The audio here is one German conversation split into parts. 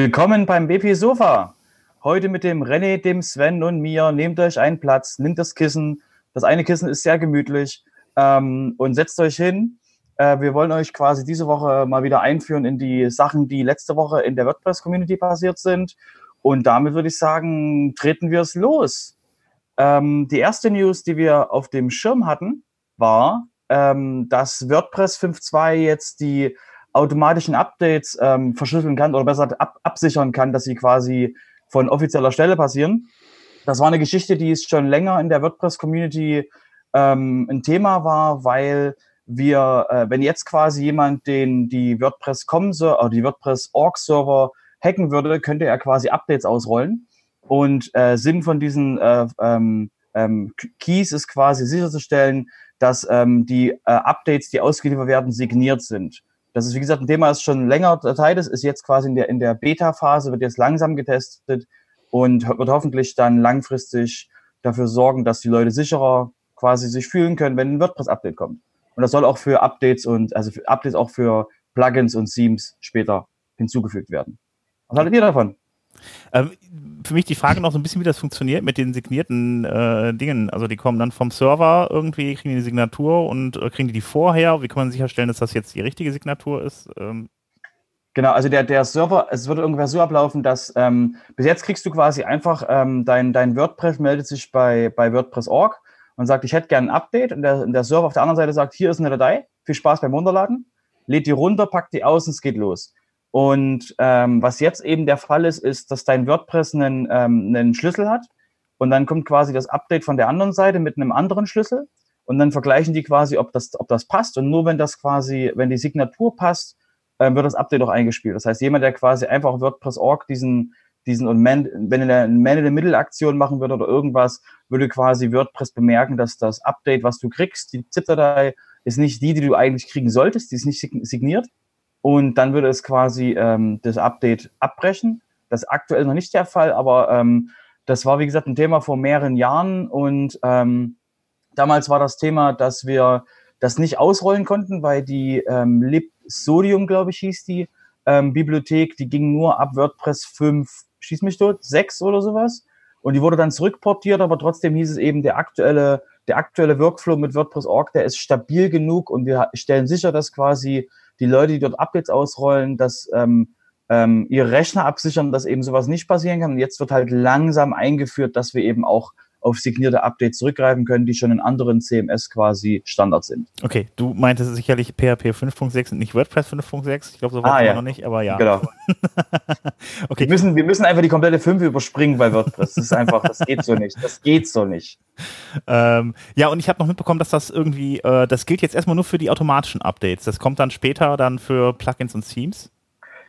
Willkommen beim BP Sofa. Heute mit dem René, dem Sven und mir. Nehmt euch einen Platz, nimmt das Kissen. Das eine Kissen ist sehr gemütlich ähm, und setzt euch hin. Äh, wir wollen euch quasi diese Woche mal wieder einführen in die Sachen, die letzte Woche in der WordPress-Community passiert sind. Und damit würde ich sagen, treten wir es los. Ähm, die erste News, die wir auf dem Schirm hatten, war, ähm, dass WordPress 5.2 jetzt die automatischen Updates ähm, verschlüsseln kann oder besser ab absichern kann, dass sie quasi von offizieller Stelle passieren. Das war eine Geschichte, die ist schon länger in der WordPress-Community ähm, ein Thema war, weil wir, äh, wenn jetzt quasi jemand den die WordPress.com oder die WordPress.org-Server hacken würde, könnte er quasi Updates ausrollen. Und äh, Sinn von diesen äh, ähm, ähm, Keys ist quasi sicherzustellen, dass ähm, die äh, Updates, die ausgeliefert werden, signiert sind. Das ist, wie gesagt, ein Thema, das schon länger Teil ist, ist jetzt quasi in der, in der Beta-Phase, wird jetzt langsam getestet und wird hoffentlich dann langfristig dafür sorgen, dass die Leute sicherer quasi sich fühlen können, wenn ein WordPress-Update kommt. Und das soll auch für Updates und, also für Updates auch für Plugins und Themes später hinzugefügt werden. Was haltet ihr davon? Ähm, für mich die Frage noch so ein bisschen, wie das funktioniert mit den signierten äh, Dingen. Also die kommen dann vom Server irgendwie, kriegen die Signatur und äh, kriegen die die vorher. Wie kann man sicherstellen, dass das jetzt die richtige Signatur ist? Ähm Genau, also der, der Server, es wird ungefähr so ablaufen, dass ähm, bis jetzt kriegst du quasi einfach ähm, dein, dein WordPress meldet sich bei, bei WordPress.org und sagt, ich hätte gerne ein Update und der, der Server auf der anderen Seite sagt, hier ist eine Datei, viel Spaß beim Runterladen, lädt die runter, packt die aus und es geht los. Und ähm, was jetzt eben der Fall ist, ist, dass dein WordPress einen, ähm, einen Schlüssel hat und dann kommt quasi das Update von der anderen Seite mit einem anderen Schlüssel und dann vergleichen die quasi, ob das, ob das passt und nur wenn das quasi, wenn die Signatur passt, äh, wird das Update auch eingespielt. Das heißt, jemand, der quasi einfach WordPress.org diesen, diesen und man, wenn er eine Man-in-the-Middle-Aktion machen würde oder irgendwas, würde quasi WordPress bemerken, dass das Update, was du kriegst, die ZIP-Datei, ist nicht die, die du eigentlich kriegen solltest, die ist nicht signiert und dann würde es quasi ähm, das Update abbrechen. Das ist aktuell noch nicht der Fall, aber ähm, das war, wie gesagt, ein Thema vor mehreren Jahren und ähm, damals war das Thema, dass wir das nicht ausrollen konnten, weil die ähm, Libsodium, glaube ich, hieß die ähm, Bibliothek, die ging nur ab WordPress 5, schieß mich tot, 6 oder sowas. Und die wurde dann zurückportiert, aber trotzdem hieß es eben, der aktuelle, der aktuelle Workflow mit WordPress.org, der ist stabil genug und wir stellen sicher, dass quasi die Leute, die dort Updates ausrollen, dass ähm, ähm, ihre Rechner absichern, dass eben sowas nicht passieren kann. Und jetzt wird halt langsam eingeführt, dass wir eben auch auf signierte Updates zurückgreifen können, die schon in anderen CMS quasi Standard sind. Okay, du meintest sicherlich PHP 5.6 und nicht WordPress 5.6. Ich glaube, so weit ah, ja. noch nicht, aber ja. Genau. okay. Wir müssen, wir müssen einfach die komplette 5 überspringen bei WordPress. Das ist einfach, das geht so nicht. Das geht so nicht. Ähm, ja, und ich habe noch mitbekommen, dass das irgendwie, äh, das gilt jetzt erstmal nur für die automatischen Updates. Das kommt dann später dann für Plugins und Themes.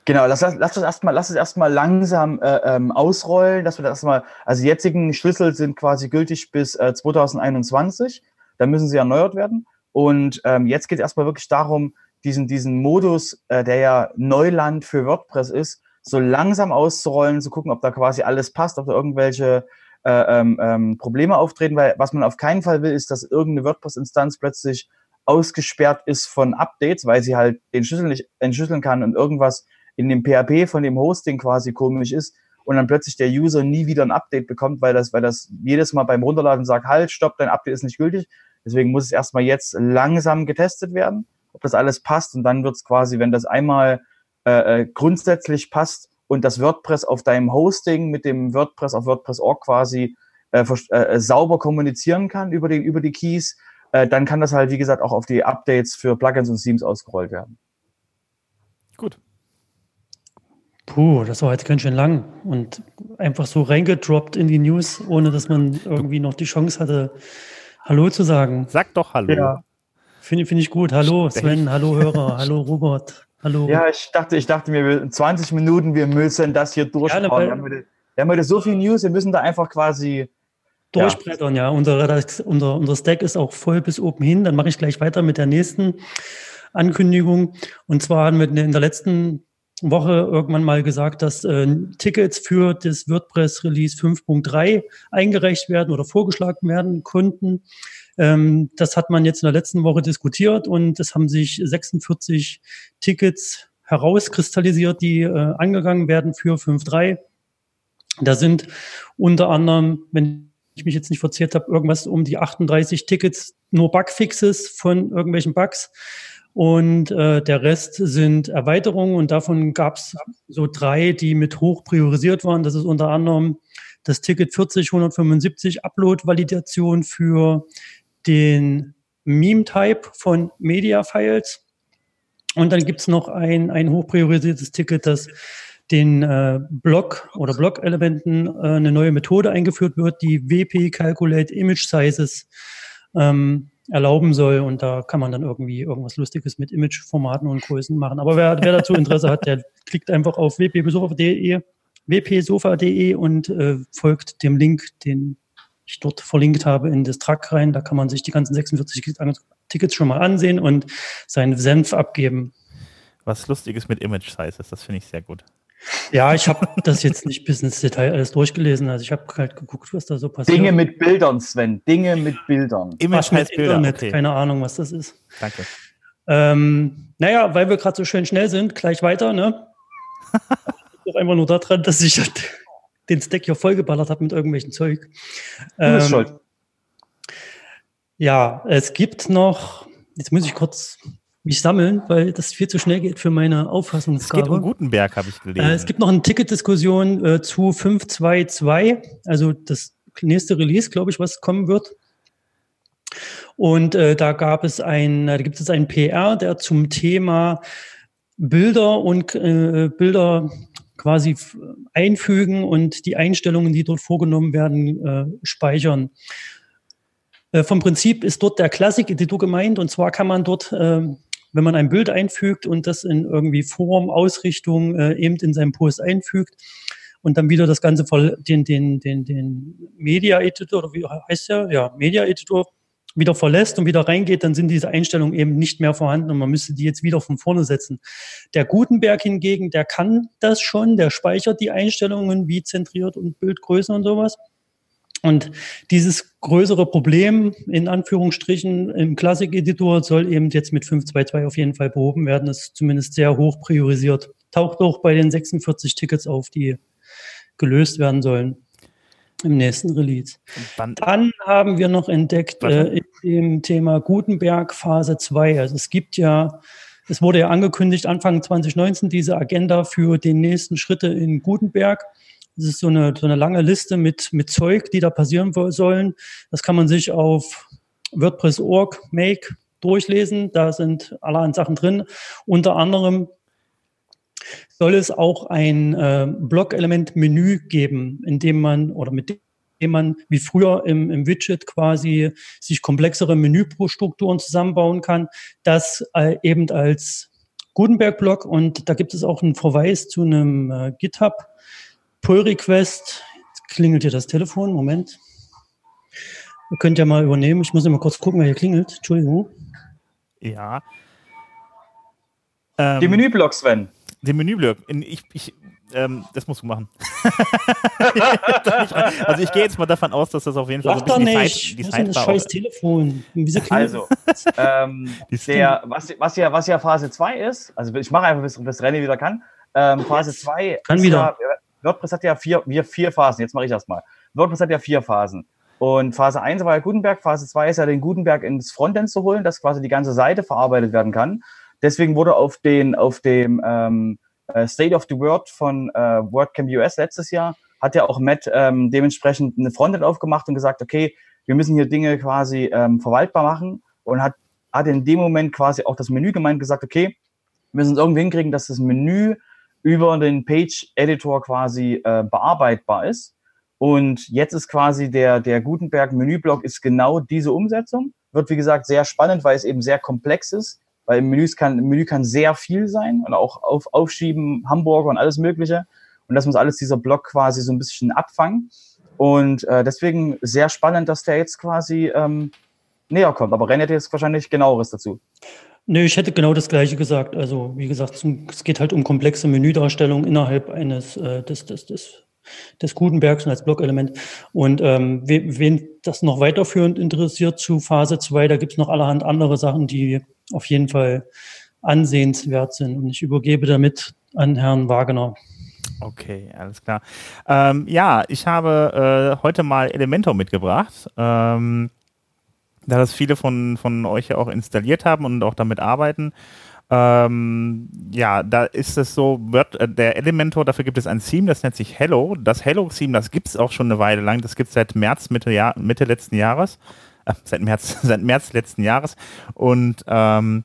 Genau, lass, lass, das erstmal, lass es erstmal langsam äh, ähm, ausrollen, dass wir das erstmal, also die jetzigen Schlüssel sind quasi gültig bis äh, 2021, dann müssen sie erneuert werden. Und ähm, jetzt geht es erstmal wirklich darum, diesen, diesen Modus, äh, der ja Neuland für WordPress ist, so langsam auszurollen, zu gucken, ob da quasi alles passt, ob da irgendwelche äh, ähm, ähm, Probleme auftreten, weil was man auf keinen Fall will, ist, dass irgendeine WordPress-Instanz plötzlich ausgesperrt ist von Updates, weil sie halt den Schlüssel nicht entschlüsseln kann und irgendwas in dem PHP von dem Hosting quasi komisch ist und dann plötzlich der User nie wieder ein Update bekommt, weil das, weil das jedes Mal beim Runterladen sagt, halt, stopp, dein Update ist nicht gültig. Deswegen muss es erstmal jetzt langsam getestet werden, ob das alles passt und dann wird es quasi, wenn das einmal äh, äh, grundsätzlich passt und das WordPress auf deinem Hosting mit dem WordPress auf WordPress.org quasi äh, äh, sauber kommunizieren kann über, den, über die Keys, äh, dann kann das halt, wie gesagt, auch auf die Updates für Plugins und Themes ausgerollt werden. Gut. Puh, das war jetzt ganz schön lang und einfach so reingedroppt in die News, ohne dass man irgendwie noch die Chance hatte, Hallo zu sagen. Sag doch Hallo. Ja. Finde find ich gut. Hallo Sven, hallo Hörer, hallo Robert, hallo. Ja, ich dachte, ich dachte mir, 20 Minuten, wir müssen das hier durchschauen. Ja, wir, haben heute, wir haben heute so viel News, wir müssen da einfach quasi durchbrettern, ja. ja. Unser, unser, unser Stack ist auch voll bis oben hin. Dann mache ich gleich weiter mit der nächsten Ankündigung. Und zwar haben wir in der letzten Woche irgendwann mal gesagt, dass äh, Tickets für das WordPress Release 5.3 eingereicht werden oder vorgeschlagen werden konnten. Ähm, das hat man jetzt in der letzten Woche diskutiert und es haben sich 46 Tickets herauskristallisiert, die äh, angegangen werden für 5.3. Da sind unter anderem, wenn ich mich jetzt nicht verzehrt habe, irgendwas um die 38 Tickets, nur Bugfixes von irgendwelchen Bugs. Und äh, der Rest sind Erweiterungen und davon gab es so drei, die mit hoch priorisiert waren. Das ist unter anderem das Ticket 40 175 Upload-Validation für den Meme-Type von Media-Files. Und dann gibt es noch ein, ein hochpriorisiertes Ticket, das den äh, Block oder Block-Elementen äh, eine neue Methode eingeführt wird, die WP Calculate Image Sizes ähm, erlauben soll. Und da kann man dann irgendwie irgendwas Lustiges mit Image-Formaten und Größen machen. Aber wer, wer dazu Interesse hat, der klickt einfach auf wpsofa.de wpsofa.de und äh, folgt dem Link, den ich dort verlinkt habe in das Track rein. Da kann man sich die ganzen 46 Tickets schon mal ansehen und seinen Senf abgeben. Was Lustiges mit Image Sizes, das finde ich sehr gut. Ja, ich habe das jetzt nicht bis ins Detail alles durchgelesen. Also ich habe halt geguckt, was da so passiert. Dinge mit Bildern, Sven. Dinge mit Bildern. Image mit Bilder. Internet. Okay. Keine Ahnung, was das ist. Danke. Ähm, naja, weil wir gerade so schön schnell sind, gleich weiter, ne? doch einfach nur daran, dass ich den Stack hier vollgeballert habe mit irgendwelchen Zeug. Du bist ähm, schuld. Ja, es gibt noch, jetzt muss ich kurz mich sammeln, weil das viel zu schnell geht für meine Auffassungsgabe. Es geht um Gutenberg, habe ich gelesen. Äh, es gibt noch eine Ticketdiskussion äh, zu 522, also das nächste Release, glaube ich, was kommen wird. Und äh, da gab es ein, da gibt es einen PR, der zum Thema Bilder und äh, Bilder quasi einfügen und die Einstellungen, die dort vorgenommen werden, äh, speichern. Äh, vom Prinzip ist dort der Classic-Editor gemeint und zwar kann man dort, äh, wenn man ein Bild einfügt und das in irgendwie Form, Ausrichtung äh, eben in seinem Post einfügt und dann wieder das Ganze den, den, den, den Media-Editor, oder wie heißt der? Ja, Media-Editor wieder verlässt und wieder reingeht, dann sind diese Einstellungen eben nicht mehr vorhanden und man müsste die jetzt wieder von vorne setzen. Der Gutenberg hingegen, der kann das schon, der speichert die Einstellungen wie zentriert und Bildgrößen und sowas. Und dieses größere Problem in Anführungsstrichen im Classic-Editor soll eben jetzt mit 5.2.2 auf jeden Fall behoben werden. Das ist zumindest sehr hoch priorisiert. Taucht auch bei den 46 Tickets auf, die gelöst werden sollen im nächsten Release. Dann haben wir noch entdeckt äh, im Thema Gutenberg Phase 2. Also es gibt ja, es wurde ja angekündigt Anfang 2019 diese Agenda für die nächsten Schritte in Gutenberg. Das ist so eine, so eine lange Liste mit, mit Zeug, die da passieren sollen. Das kann man sich auf WordPress.org Make durchlesen. Da sind allerhand Sachen drin. Unter anderem soll es auch ein äh, Blog-Element-Menü geben, in dem man oder mit dem man wie früher im, im Widget quasi sich komplexere Menüstrukturen zusammenbauen kann, das äh, eben als Gutenberg-Blog und da gibt es auch einen Verweis zu einem äh, GitHub Pull Request. Jetzt klingelt hier das Telefon. Moment. Ihr könnt ja mal übernehmen. Ich muss immer kurz gucken, wer hier klingelt. Entschuldigung. Ja. Ähm, Die Menüblock, Sven. Den Menüblock. Ich, ich, ähm, das musst du machen. also ich gehe jetzt mal davon aus, dass das auf jeden Fall Lach so ein bisschen nicht. die Zeit, die Zeit scheiß Telefon. Also, ähm, der, was, was, ja, was ja Phase 2 ist, also ich mache einfach, bis, bis René wieder kann. Ähm, Phase 2 kann wieder. Ja, WordPress hat ja vier, vier, vier Phasen, jetzt mache ich das mal. WordPress hat ja vier Phasen. Und Phase 1 war ja Gutenberg, Phase 2 ist ja den Gutenberg ins Frontend zu holen, dass quasi die ganze Seite verarbeitet werden kann. Deswegen wurde auf, den, auf dem ähm, äh, State of the World von äh, WordCamp US letztes Jahr, hat ja auch Matt ähm, dementsprechend eine Frontend aufgemacht und gesagt, okay, wir müssen hier Dinge quasi ähm, verwaltbar machen und hat, hat in dem Moment quasi auch das Menü gemeint gesagt, okay, wir müssen es irgendwie hinkriegen, dass das Menü über den Page-Editor quasi äh, bearbeitbar ist. Und jetzt ist quasi der, der Gutenberg-Menüblock ist genau diese Umsetzung. Wird, wie gesagt, sehr spannend, weil es eben sehr komplex ist weil im Menü kann, im Menü kann sehr viel sein und auch auf, aufschieben, Hamburger und alles Mögliche. Und das muss alles dieser Block quasi so ein bisschen abfangen. Und äh, deswegen sehr spannend, dass der jetzt quasi ähm, näher kommt. Aber René hat jetzt wahrscheinlich genaueres dazu. Nö, ich hätte genau das Gleiche gesagt. Also, wie gesagt, es geht halt um komplexe Menüdarstellung innerhalb eines äh, des, des, des, des Gutenbergs und als Blockelement. Und ähm, wen das noch weiterführend interessiert zu Phase 2, da gibt es noch allerhand andere Sachen, die auf jeden Fall ansehenswert sind. Und ich übergebe damit an Herrn Wagner. Okay, alles klar. Ähm, ja, ich habe äh, heute mal Elementor mitgebracht. Ähm, da das viele von, von euch ja auch installiert haben und auch damit arbeiten. Ähm, ja, da ist es so, wird, äh, der Elementor, dafür gibt es ein Theme, das nennt sich Hello. Das Hello-Theme, das gibt es auch schon eine Weile lang. Das gibt es seit März, Mitte, Jahr, Mitte letzten Jahres. Äh, seit März, seit März letzten Jahres. Und ähm,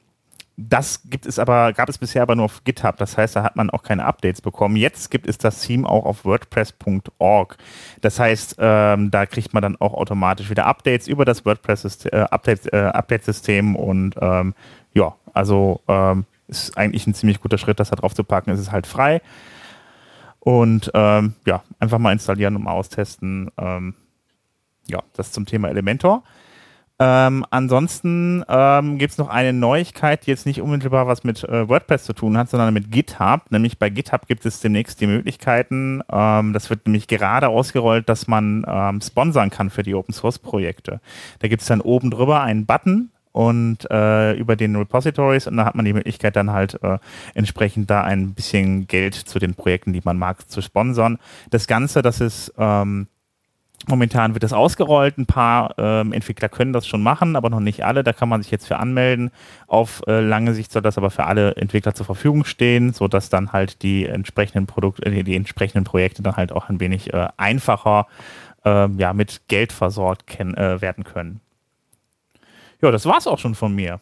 das gibt es aber, gab es bisher aber nur auf GitHub. Das heißt, da hat man auch keine Updates bekommen. Jetzt gibt es das Theme auch auf WordPress.org. Das heißt, ähm, da kriegt man dann auch automatisch wieder Updates über das WordPress-Update-System äh, äh, und ähm, ja, also ähm, ist eigentlich ein ziemlich guter Schritt, das da drauf zu packen. Es ist halt frei. Und ähm, ja, einfach mal installieren und mal austesten. Ähm, ja, das zum Thema Elementor. Ähm, ansonsten ähm, gibt es noch eine Neuigkeit, die jetzt nicht unmittelbar was mit äh, WordPress zu tun hat, sondern mit GitHub. Nämlich bei GitHub gibt es demnächst die Möglichkeiten, ähm, das wird nämlich gerade ausgerollt, dass man ähm, sponsern kann für die Open Source Projekte. Da gibt es dann oben drüber einen Button, und äh, über den Repositories und da hat man die Möglichkeit dann halt äh, entsprechend da ein bisschen Geld zu den Projekten, die man mag, zu sponsern. Das Ganze, das ist ähm, Momentan wird das ausgerollt. Ein paar ähm, Entwickler können das schon machen, aber noch nicht alle. Da kann man sich jetzt für anmelden. Auf äh, lange Sicht soll das aber für alle Entwickler zur Verfügung stehen, sodass dann halt die entsprechenden Produkte, äh, die entsprechenden Projekte dann halt auch ein wenig äh, einfacher äh, ja, mit Geld versorgt äh, werden können. Ja, das war's auch schon von mir.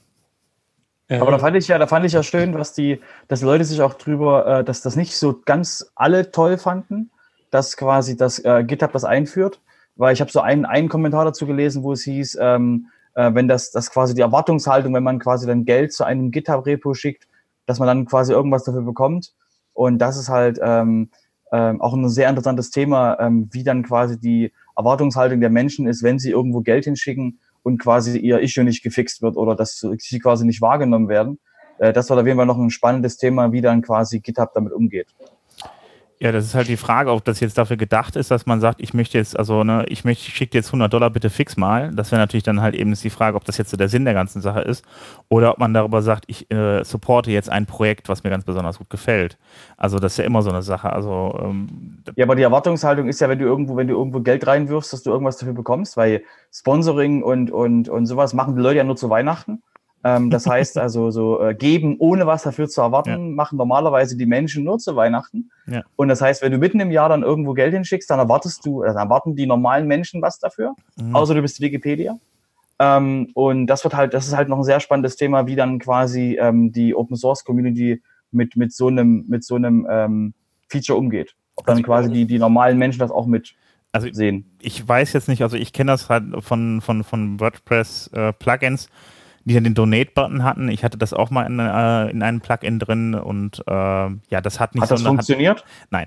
Aber da fand ich ja, da fand ich ja schön, dass die, dass Leute sich auch drüber, äh, dass das nicht so ganz alle toll fanden, dass quasi das äh, GitHub das einführt, weil ich habe so einen, einen Kommentar dazu gelesen, wo es hieß, ähm, äh, wenn das, das quasi die Erwartungshaltung, wenn man quasi dann Geld zu einem GitHub-Repo schickt, dass man dann quasi irgendwas dafür bekommt. Und das ist halt ähm, ähm, auch ein sehr interessantes Thema, ähm, wie dann quasi die Erwartungshaltung der Menschen ist, wenn sie irgendwo Geld hinschicken und quasi ihr Issue nicht gefixt wird oder dass sie quasi nicht wahrgenommen werden. Äh, das war auf jeden Fall noch ein spannendes Thema, wie dann quasi GitHub damit umgeht. Ja, das ist halt die Frage, ob das jetzt dafür gedacht ist, dass man sagt, ich möchte jetzt, also, ne, ich möchte, schicke jetzt 100 Dollar bitte fix mal. Das wäre natürlich dann halt eben die Frage, ob das jetzt so der Sinn der ganzen Sache ist. Oder ob man darüber sagt, ich äh, supporte jetzt ein Projekt, was mir ganz besonders gut gefällt. Also, das ist ja immer so eine Sache. Also, ähm, ja, aber die Erwartungshaltung ist ja, wenn du irgendwo, wenn du irgendwo Geld reinwirfst, dass du irgendwas dafür bekommst, weil Sponsoring und, und, und sowas machen die Leute ja nur zu Weihnachten. Ähm, das heißt also, so äh, geben, ohne was dafür zu erwarten, ja. machen normalerweise die Menschen nur zu Weihnachten. Ja. Und das heißt, wenn du mitten im Jahr dann irgendwo Geld hinschickst, dann erwartest du, dann erwarten die normalen Menschen was dafür, mhm. außer du bist Wikipedia. Ähm, und das wird halt, das ist halt noch ein sehr spannendes Thema, wie dann quasi ähm, die Open Source Community mit, mit so einem, mit so einem ähm, Feature umgeht. Ob dann also, quasi die, die normalen Menschen das auch mit also sehen. Ich weiß jetzt nicht, also ich kenne das halt von, von, von WordPress äh, Plugins die dann den Donate-Button hatten. Ich hatte das auch mal in, äh, in einem Plugin drin und äh, ja, das hat nicht hat so. Das funktioniert? Hat, nein.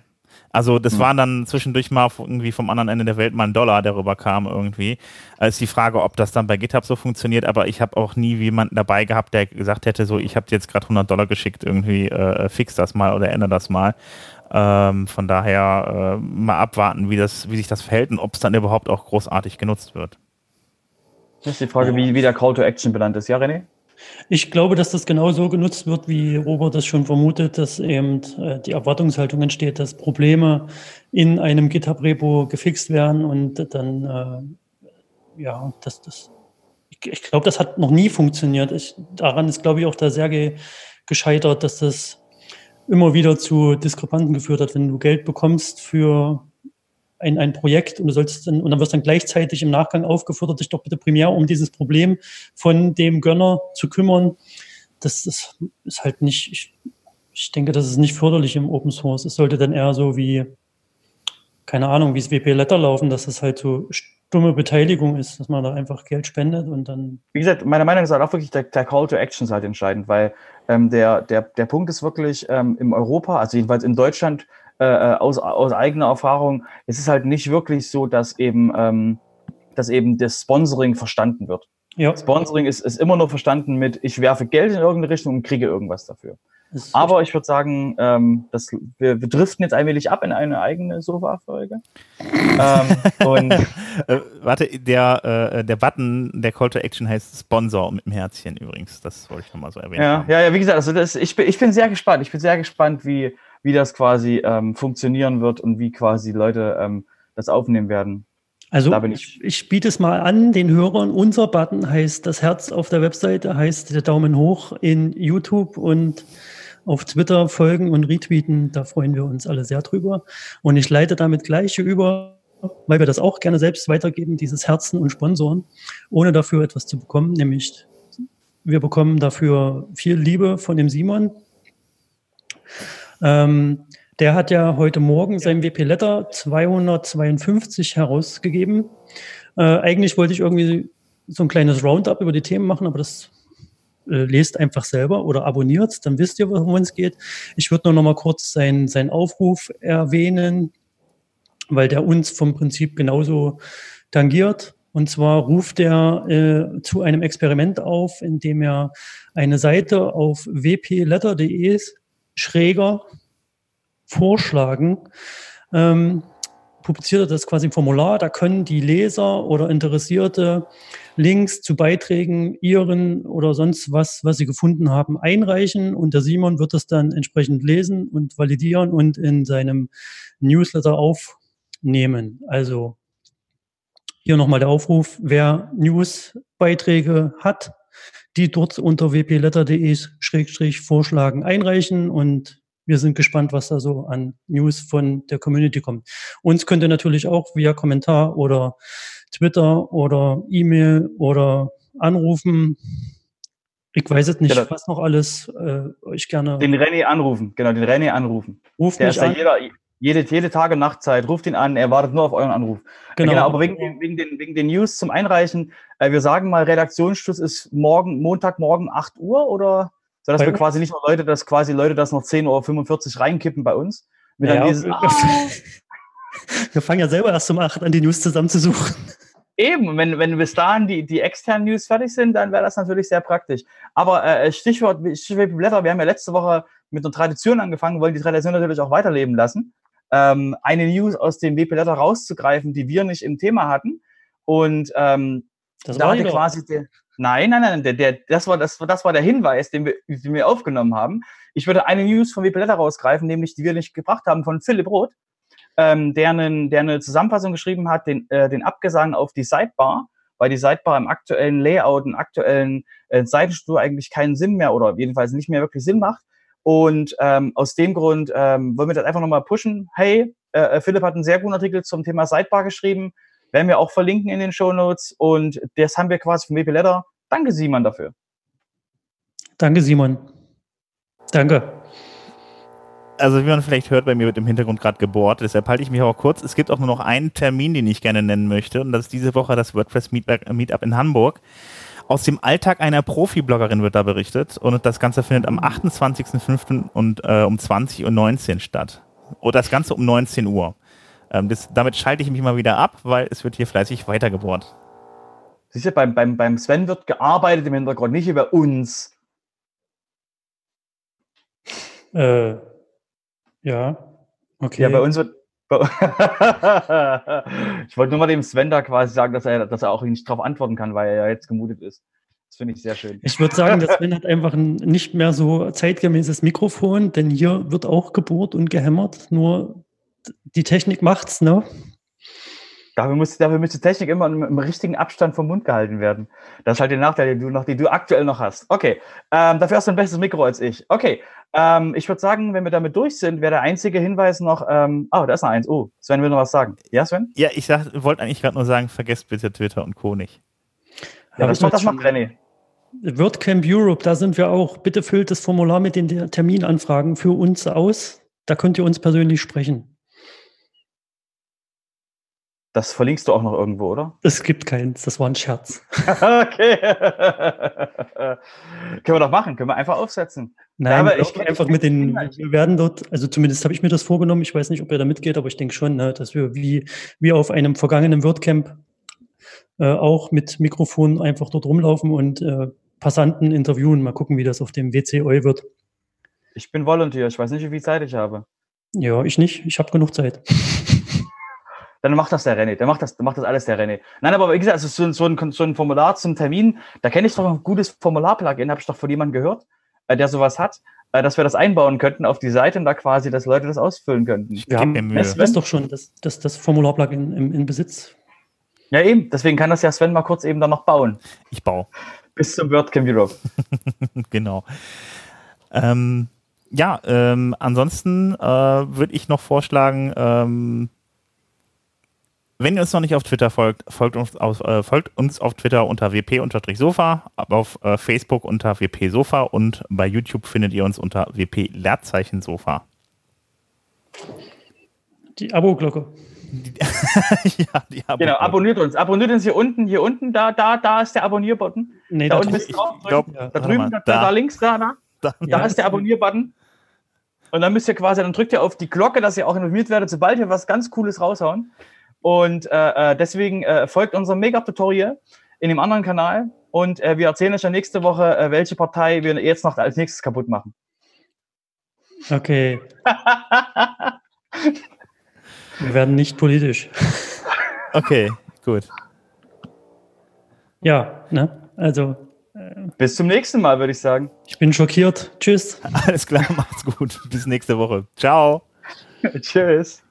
Also das hm. war dann zwischendurch mal irgendwie vom anderen Ende der Welt mal ein Dollar, der rüber kam irgendwie. Es ist die Frage, ob das dann bei GitHub so funktioniert, aber ich habe auch nie jemanden dabei gehabt, der gesagt hätte, so ich habe jetzt gerade 100 Dollar geschickt, irgendwie äh, fix das mal oder ändere das mal. Ähm, von daher äh, mal abwarten, wie, das, wie sich das verhält und ob es dann überhaupt auch großartig genutzt wird. Das ist die Frage, wie, wie der Call to Action benannt ist. Ja, René? Ich glaube, dass das genau so genutzt wird, wie Robert das schon vermutet, dass eben äh, die Erwartungshaltung entsteht, dass Probleme in einem GitHub-Repo gefixt werden und dann, äh, ja, dass das, ich, ich glaube, das hat noch nie funktioniert. Ich, daran ist, glaube ich, auch da sehr ge, gescheitert, dass das immer wieder zu Diskrepanten geführt hat, wenn du Geld bekommst für ein, ein Projekt und du sollst dann, und dann wirst dann gleichzeitig im Nachgang aufgefordert, dich doch bitte primär um dieses Problem von dem Gönner zu kümmern. Das, das ist halt nicht, ich, ich denke, das ist nicht förderlich im Open Source. Es sollte dann eher so wie, keine Ahnung, wie es WP Letter laufen, dass es halt so stumme Beteiligung ist, dass man da einfach Geld spendet und dann. Wie gesagt, meiner Meinung nach ist halt auch wirklich der, der Call to Action ist halt entscheidend, weil ähm, der, der, der Punkt ist wirklich ähm, im Europa, also jedenfalls in Deutschland, äh, äh, aus, aus eigener Erfahrung, es ist halt nicht wirklich so, dass eben, ähm, dass eben das Sponsoring verstanden wird. Ja. Sponsoring ist, ist immer nur verstanden mit, ich werfe Geld in irgendeine Richtung und kriege irgendwas dafür. Aber ich würde sagen, ähm, das, wir, wir driften jetzt allmählich ab in eine eigene Sofa-Folge. ähm, und äh, warte, der, äh, der Button, der Call to Action heißt Sponsor mit dem Herzchen übrigens. Das wollte ich nochmal so erwähnen. Ja, ja, ja, wie gesagt, also das, ich, bin, ich bin sehr gespannt. Ich bin sehr gespannt, wie, wie das quasi ähm, funktionieren wird und wie quasi Leute ähm, das aufnehmen werden. Also ich, ich biete es mal an, den Hörern, unser Button heißt das Herz auf der Webseite, heißt der Daumen hoch in YouTube und auf Twitter folgen und retweeten. Da freuen wir uns alle sehr drüber. Und ich leite damit gleich über, weil wir das auch gerne selbst weitergeben, dieses Herzen und Sponsoren, ohne dafür etwas zu bekommen. Nämlich, wir bekommen dafür viel Liebe von dem Simon. Ähm, der hat ja heute Morgen sein WP Letter 252 herausgegeben. Äh, eigentlich wollte ich irgendwie so ein kleines Roundup über die Themen machen, aber das äh, lest einfach selber oder abonniert, dann wisst ihr, worum es geht. Ich würde nur noch mal kurz seinen sein Aufruf erwähnen, weil der uns vom Prinzip genauso tangiert. Und zwar ruft er äh, zu einem Experiment auf, indem er eine Seite auf wpletter.de schräger vorschlagen, ähm, publiziert er das quasi im Formular. Da können die Leser oder Interessierte Links zu Beiträgen, ihren oder sonst was, was sie gefunden haben, einreichen. Und der Simon wird das dann entsprechend lesen und validieren und in seinem Newsletter aufnehmen. Also hier nochmal der Aufruf, wer Newsbeiträge hat, die dort unter wpletter.de vorschlagen, einreichen und wir sind gespannt, was da so an News von der Community kommt. Uns könnt ihr natürlich auch via Kommentar oder Twitter oder E-Mail oder anrufen. Ich weiß jetzt nicht, genau. was noch alles äh, euch gerne. Den René anrufen, genau, den René anrufen. Ruft Der ist an. jeder, jede, jede Tage Nachtzeit, ruft ihn an, er wartet nur auf euren Anruf. Genau, genau aber wegen, wegen, den, wegen den News zum Einreichen, äh, wir sagen mal, Redaktionsschluss ist morgen, Montagmorgen 8 Uhr oder? So dass wir quasi nicht nur Leute, dass quasi Leute das noch 10.45 Uhr reinkippen bei uns. Mit naja, dieses, ah. wir fangen ja selber erst um 8 an, die News zusammenzusuchen. Eben, wenn, wenn bis dahin die, die externen News fertig sind, dann wäre das natürlich sehr praktisch. Aber äh, Stichwort, Stichwort Blätter, wir haben ja letzte Woche mit einer Tradition angefangen, wollen die Tradition natürlich auch weiterleben lassen. Ähm, eine News aus dem WP Letter rauszugreifen, die wir nicht im Thema hatten. Und ähm, das da hatte quasi der, Nein, nein, nein, der, der, das, war, das, das war der Hinweis, den wir, den wir aufgenommen haben. Ich würde eine News von Wipeletta rausgreifen, nämlich die wir nicht gebracht haben, von Philipp Roth, ähm, der, einen, der eine Zusammenfassung geschrieben hat, den, äh, den Abgesang auf die Sidebar, weil die Sidebar im aktuellen Layout, im aktuellen äh, Seitenstruktur eigentlich keinen Sinn mehr oder jedenfalls nicht mehr wirklich Sinn macht. Und ähm, aus dem Grund ähm, wollen wir das einfach nochmal pushen. Hey, äh, äh, Philipp hat einen sehr guten Artikel zum Thema Sidebar geschrieben werden wir auch verlinken in den Show Notes. Und das haben wir quasi vom WP Letter. Danke, Simon, dafür. Danke, Simon. Danke. Also wie man vielleicht hört, bei mir wird im Hintergrund gerade gebohrt, deshalb halte ich mich auch kurz. Es gibt auch nur noch einen Termin, den ich gerne nennen möchte, und das ist diese Woche das WordPress Meetup in Hamburg. Aus dem Alltag einer Profi-Bloggerin wird da berichtet und das Ganze findet am 28.05. und äh, um 20.19 Uhr statt. Oder das Ganze um 19 Uhr. Ähm, das, damit schalte ich mich mal wieder ab, weil es wird hier fleißig weitergebohrt. Sicher, beim, beim, beim Sven wird gearbeitet im Hintergrund, nicht über uns. Äh, ja, okay. Ja, bei uns wird. ich wollte nur mal dem Sven da quasi sagen, dass er, dass er auch nicht darauf antworten kann, weil er ja jetzt gemutet ist. Das finde ich sehr schön. Ich würde sagen, der Sven hat einfach ein nicht mehr so zeitgemäßes Mikrofon, denn hier wird auch gebohrt und gehämmert, nur die Technik macht's, ne? Dafür muss, dafür müsste Technik immer im, im, richtigen Abstand vom Mund gehalten werden. Das ist halt der Nachteil, den du, noch, den du aktuell noch hast. Okay, ähm, dafür hast du ein besseres Mikro als ich. Okay, ähm, ich würde sagen, wenn wir damit durch sind, wäre der einzige Hinweis noch, ähm, oh, da ist noch eins. Oh, Sven will noch was sagen. Ja, Sven? Ja, ich wollte eigentlich gerade nur sagen, vergesst bitte Twitter und Co. nicht. Ja, das, macht, das macht René. WordCamp Europe, da sind wir auch. Bitte füllt das Formular mit den Terminanfragen für uns aus. Da könnt ihr uns persönlich sprechen. Das verlinkst du auch noch irgendwo, oder? Es gibt keins, das war ein Scherz. okay. Können wir doch machen, können wir einfach aufsetzen. Nein, ja, aber ich einfach mit den, wir werden dort, also zumindest habe ich mir das vorgenommen, ich weiß nicht, ob ihr da mitgeht, aber ich denke schon, ne, dass wir wie, wie auf einem vergangenen WordCamp äh, auch mit Mikrofon einfach dort rumlaufen und äh, Passanten interviewen. Mal gucken, wie das auf dem WC WCOI wird. Ich bin Volunteer, ich weiß nicht, wie viel Zeit ich habe. Ja, ich nicht, ich habe genug Zeit. dann macht das der René. Der macht das, der macht das alles der René. Nein, aber wie gesagt, also so, so, ein, so ein Formular zum Termin, da kenne ich doch ein gutes Formular-Plugin, habe ich doch von jemandem gehört, äh, der sowas hat, äh, dass wir das einbauen könnten auf die Seite und da quasi, dass Leute das ausfüllen könnten. Wir haben das ist doch schon das, das, das Formular-Plugin im, in Besitz. Ja, eben. Deswegen kann das ja Sven mal kurz eben dann noch bauen. Ich baue. Bis zum WordCamp Europe. genau. Ähm, ja, ähm, ansonsten äh, würde ich noch vorschlagen, ähm, wenn ihr uns noch nicht auf Twitter folgt, folgt uns auf, äh, folgt uns auf Twitter unter wp-sofa, auf äh, Facebook unter wp-sofa und bei YouTube findet ihr uns unter wp-sofa. Die Abo-Glocke. ja, die Abo genau, abonniert uns. Abonniert uns hier unten, hier unten, da, da, da ist der Abonnier-Button. Nee, da, unten ist drauf, glaub, da drüben, da, da, da, links, da, da. Da, da ist der Abonnier-Button. Und dann müsst ihr quasi, dann drückt ihr auf die Glocke, dass ihr auch informiert werdet, sobald wir was ganz Cooles raushauen. Und äh, äh, deswegen äh, folgt unserem Mega-Tutorial in dem anderen Kanal. Und äh, wir erzählen euch ja nächste Woche, äh, welche Partei wir jetzt noch als nächstes kaputt machen. Okay. wir werden nicht politisch. Okay, gut. Ja, ne? Also. Äh, Bis zum nächsten Mal, würde ich sagen. Ich bin schockiert. Tschüss. Alles klar, macht's gut. Bis nächste Woche. Ciao. Tschüss.